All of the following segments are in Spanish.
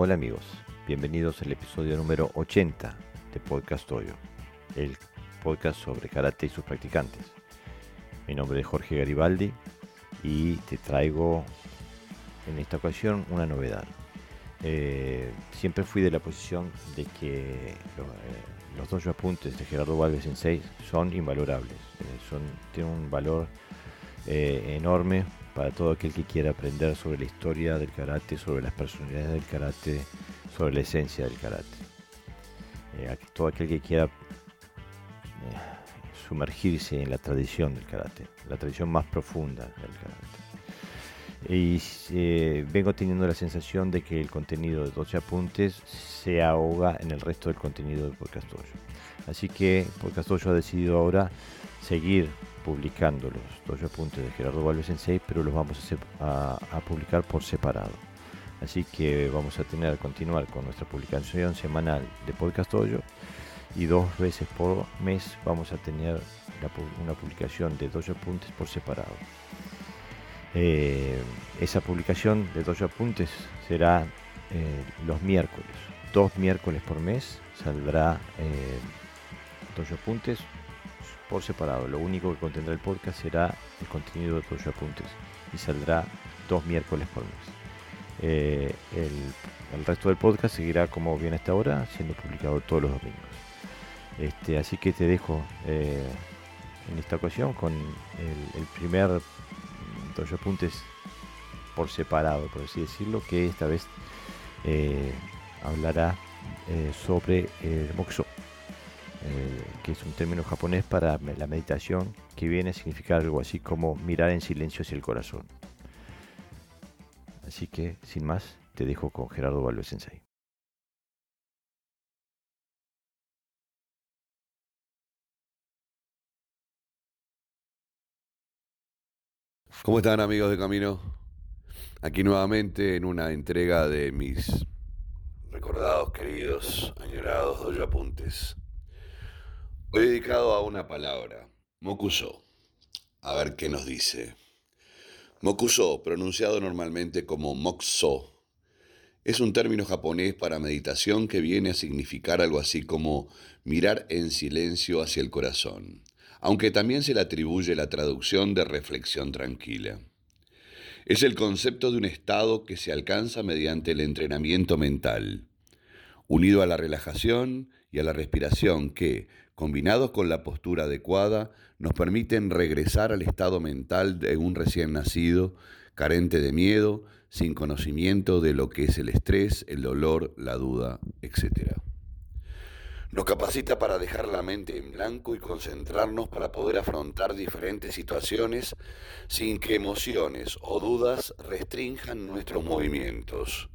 Hola amigos, bienvenidos al episodio número 80 de Podcast Toyo, el podcast sobre karate y sus practicantes. Mi nombre es Jorge Garibaldi y te traigo en esta ocasión una novedad. Eh, siempre fui de la posición de que eh, los dos apuntes de Gerardo Valves en 6 son invalorables, eh, son, tienen un valor enorme para todo aquel que quiera aprender sobre la historia del karate, sobre las personalidades del karate, sobre la esencia del karate. todo aquel que quiera sumergirse en la tradición del karate, la tradición más profunda del karate y eh, vengo teniendo la sensación de que el contenido de 12 apuntes se ahoga en el resto del contenido del podcast Así que podcast ha decidido ahora seguir publicando los 12 apuntes de Gerardo Valves en 6, pero los vamos a, publicar por separado. Así que vamos a tener continuar con nuestra publicación semanal de Podcast y dos veces por mes vamos a tener una publicación de 12 apuntes por separado. Eh, esa publicación de dos apuntes será eh, los miércoles. Dos miércoles por mes saldrá eh, dos apuntes por separado. Lo único que contendrá el podcast será el contenido de dos apuntes y saldrá dos miércoles por mes. el, el, resto del podcast seguirá como viene hasta ahora, siendo publicado todos los domingos. Este, así que te dejo en esta ocasión con el, primer dos apuntes por separado, por así decirlo, que esta vez eh, hablará eh, sobre el moxo, eh, que es un término japonés para la meditación que viene a significar algo así como mirar en silencio hacia el corazón. Así que, sin más, te dejo con Gerardo Valve Sensei. ¿Cómo están amigos de Camino? Aquí nuevamente en una entrega de mis recordados, queridos, añorados doy apuntes. Hoy dedicado a una palabra, Mokuso. A ver qué nos dice. Mokuso, pronunciado normalmente como Mokso, es un término japonés para meditación que viene a significar algo así como mirar en silencio hacia el corazón aunque también se le atribuye la traducción de reflexión tranquila. Es el concepto de un estado que se alcanza mediante el entrenamiento mental, unido a la relajación y a la respiración que, combinados con la postura adecuada, nos permiten regresar al estado mental de un recién nacido, carente de miedo, sin conocimiento de lo que es el estrés, el dolor, la duda, etc. Nos capacita para dejar la mente en blanco y concentrarnos para poder afrontar diferentes situaciones sin que emociones o dudas restrinjan nuestros movimientos.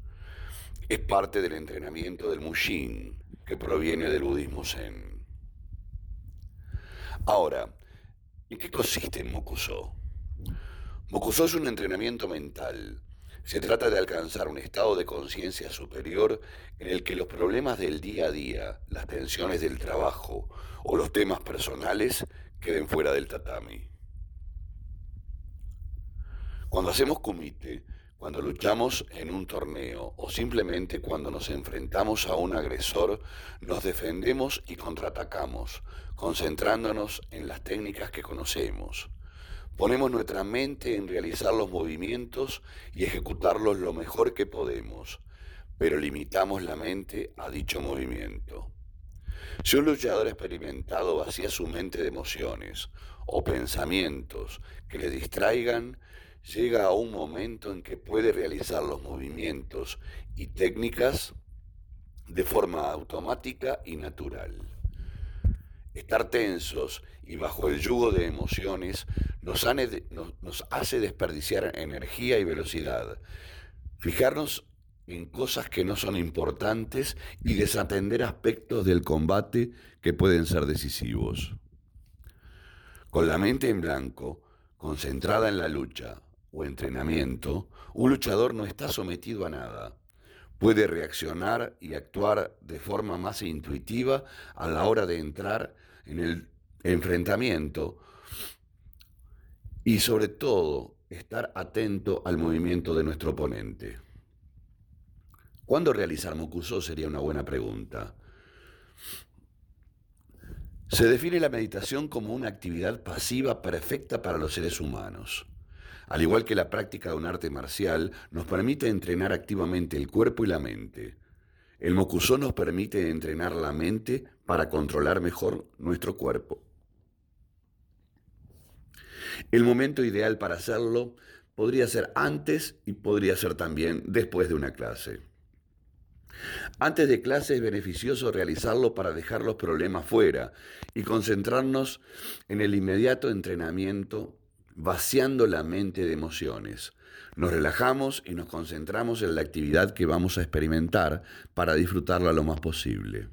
Es parte del entrenamiento del Mushin, que proviene del budismo Zen. Ahora, ¿en qué consiste Mokuso? Mokuso es un entrenamiento mental se trata de alcanzar un estado de conciencia superior en el que los problemas del día a día, las tensiones del trabajo o los temas personales queden fuera del tatami. Cuando hacemos kumite, cuando luchamos en un torneo o simplemente cuando nos enfrentamos a un agresor, nos defendemos y contraatacamos, concentrándonos en las técnicas que conocemos. Ponemos nuestra mente en realizar los movimientos y ejecutarlos lo mejor que podemos, pero limitamos la mente a dicho movimiento. Si un luchador experimentado vacía su mente de emociones o pensamientos que le distraigan, llega a un momento en que puede realizar los movimientos y técnicas de forma automática y natural. Estar tensos y bajo el yugo de emociones nos, hace desperdiciar energía y velocidad. Fijarnos en cosas que no son importantes y desatender aspectos del combate que pueden ser decisivos. Con la mente en blanco, concentrada en la lucha o entrenamiento, un luchador no está sometido a nada. Puede reaccionar y actuar de forma más intuitiva a la hora de entrar en el enfrentamiento y sobre todo estar atento al movimiento de nuestro oponente. ¿Cuándo realizar Mokuso? Sería una buena pregunta. Se define la meditación como una actividad pasiva perfecta para los seres humanos. Al igual que la práctica de un arte marcial, nos permite entrenar activamente el cuerpo y la mente. El Mokuso nos permite entrenar la mente para controlar mejor nuestro cuerpo. El momento ideal para hacerlo podría ser antes y podría ser también después de una clase. Antes de clase es beneficioso realizarlo para dejar los problemas fuera y concentrarnos en el inmediato entrenamiento, vaciando la mente de emociones. Nos relajamos y nos concentramos en la actividad que vamos a experimentar para disfrutarla lo más posible.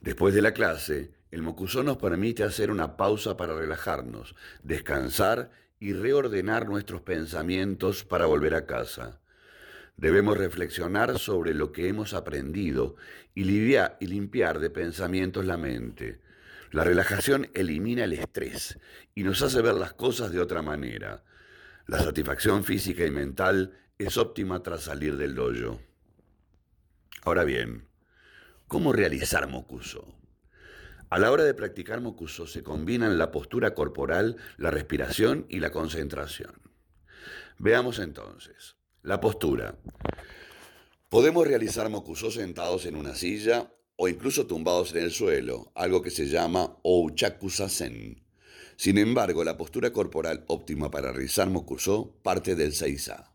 Después de la clase, el Mokusó nos permite hacer una pausa para relajarnos, descansar y reordenar nuestros pensamientos para volver a casa. Debemos reflexionar sobre lo que hemos aprendido y, y limpiar de pensamientos la mente. La relajación elimina el estrés y nos hace ver las cosas de otra manera. La satisfacción física y mental es óptima tras salir del dojo. Ahora bien, ¿cómo realizar Mokuso? A la hora de practicar Mokuso se combinan la postura corporal, la respiración y la concentración. Veamos entonces. La postura. Podemos realizar mokusó sentados en una silla o incluso tumbados en el suelo, algo que se llama Ouchakusasen. Sin embargo, la postura corporal óptima para realizar mokusó parte del Seiza.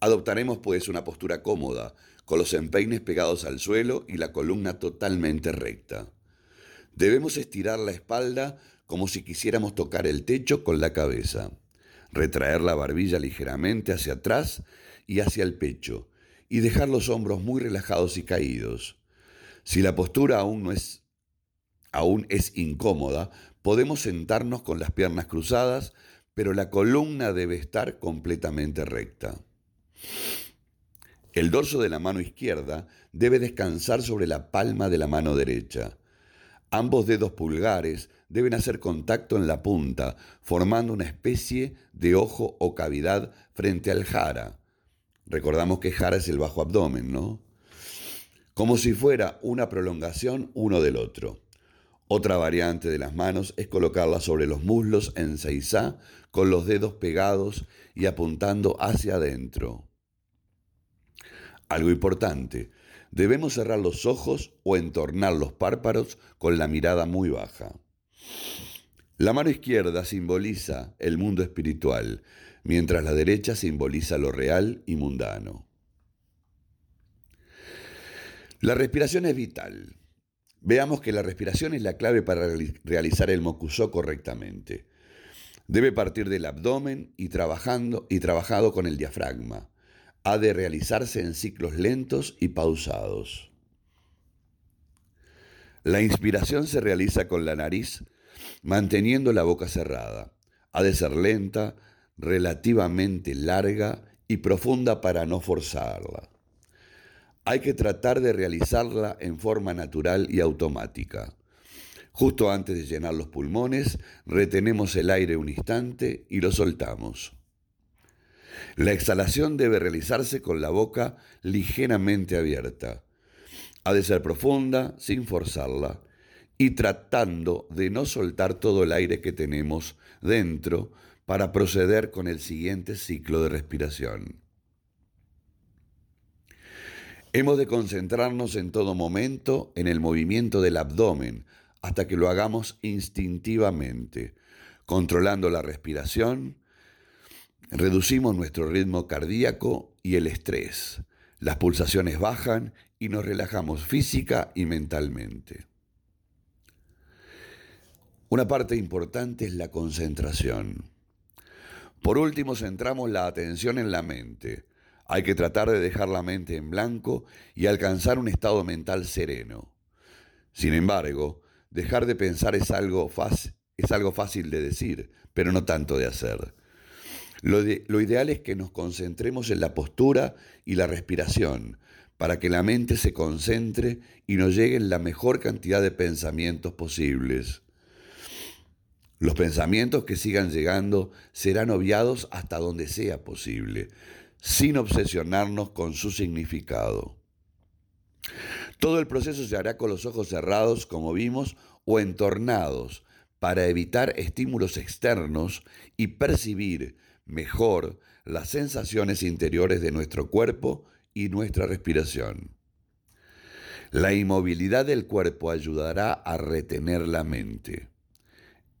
Adoptaremos pues una postura cómoda, con los empeines pegados al suelo y la columna totalmente recta. Debemos estirar la espalda como si quisiéramos tocar el techo con la cabeza retraer la barbilla ligeramente hacia atrás y hacia el pecho, y dejar los hombros muy relajados y caídos. Si la postura aún, no es, aún es incómoda, podemos sentarnos con las piernas cruzadas, pero la columna debe estar completamente recta. El dorso de la mano izquierda debe descansar sobre la palma de la mano derecha. Ambos dedos pulgares deben hacer contacto en la punta, formando una especie de ojo o cavidad frente al jara. Recordamos que jara es el bajo abdomen, ¿no? Como si fuera una prolongación uno del otro. Otra variante de las manos es colocarlas sobre los muslos en seisá, con los dedos pegados y apuntando hacia adentro. Algo importante, debemos cerrar los ojos o entornar los párpados con la mirada muy baja. La mano izquierda simboliza el mundo espiritual, mientras la derecha simboliza lo real y mundano. La respiración es vital. Veamos que la respiración es la clave para realizar el mokusó correctamente. Debe partir del abdomen y, trabajando, y trabajado con el diafragma. Ha de realizarse en ciclos lentos y pausados. La inspiración se realiza con la nariz manteniendo la boca cerrada. Ha de ser lenta, relativamente larga y profunda para no forzarla. Hay que tratar de realizarla en forma natural y automática. Justo antes de llenar los pulmones, retenemos el aire un instante y lo soltamos. La exhalación debe realizarse con la boca ligeramente abierta. Ha de ser profunda, sin forzarla, y tratando de no soltar todo el aire que tenemos dentro para proceder con el siguiente ciclo de respiración. Hemos de concentrarnos en todo momento en el movimiento del abdomen hasta que lo hagamos instintivamente. Controlando la respiración, reducimos nuestro ritmo cardíaco y el estrés. Las pulsaciones bajan y nos relajamos física y mentalmente. Una parte importante es la concentración. Por último, centramos la atención en la mente. Hay que tratar de dejar la mente en blanco y alcanzar un estado mental sereno. Sin embargo, dejar de pensar es algo, es algo fácil de decir, pero no tanto de hacer. Lo, lo ideal es que nos concentremos en la postura y la respiración, para que la mente se concentre y nos lleguen la mejor cantidad de pensamientos posibles. Los pensamientos que sigan llegando serán obviados hasta donde sea posible. Sin obsesionarnos con su significado. Todo el proceso se hará con los ojos cerrados, como vimos, o entornados, para evitar estímulos externos y percibir mejor las sensaciones interiores de nuestro cuerpo y nuestra respiración. La inmovilidad del cuerpo ayudará a retener la mente.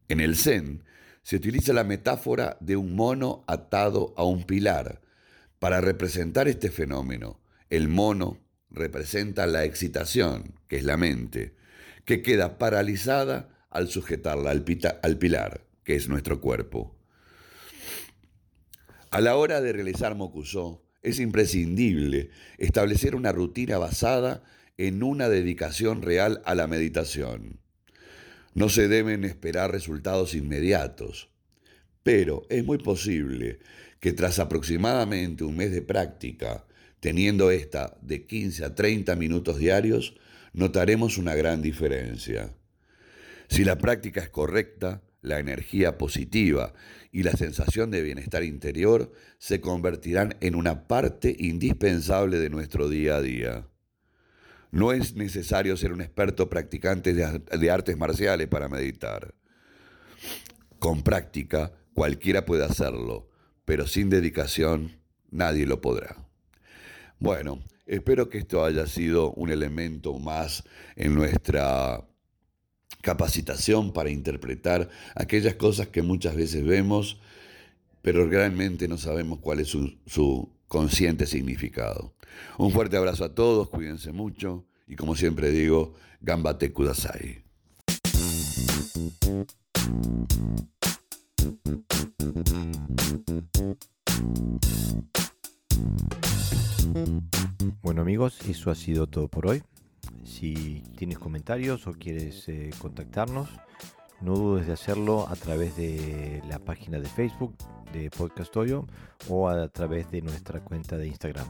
En el Zen se utiliza la metáfora de un mono atado a un pilar para representar este fenómeno. El mono representa la excitación, que es la mente, que queda paralizada al sujetarla al, pilar, que es nuestro cuerpo. A la hora de realizar Mokusho, es imprescindible establecer una rutina basada en una dedicación real a la meditación. No se deben esperar resultados inmediatos, pero es muy posible que tras aproximadamente un mes de práctica, teniendo esta de 15 a 30 minutos diarios, notaremos una gran diferencia. Si la práctica es correcta, la energía positiva y la sensación de bienestar interior se convertirán en una parte indispensable de nuestro día a día. No es necesario ser un experto practicante de, artes marciales para meditar. Con práctica, cualquiera puede hacerlo, pero sin dedicación, nadie lo podrá. Bueno, espero que esto haya sido un elemento más en nuestra capacitación para interpretar aquellas cosas que muchas veces vemos, pero realmente no sabemos cuál es su, consciente significado. Un fuerte abrazo a todos, cuídense mucho y como siempre digo, gambate kudasai. Bueno amigos, eso ha sido todo por hoy. Si tienes comentarios o quieres eh, contactarnos, no dudes de hacerlo a través de la página de Facebook de Podcast Oyo o a través de nuestra cuenta de Instagram.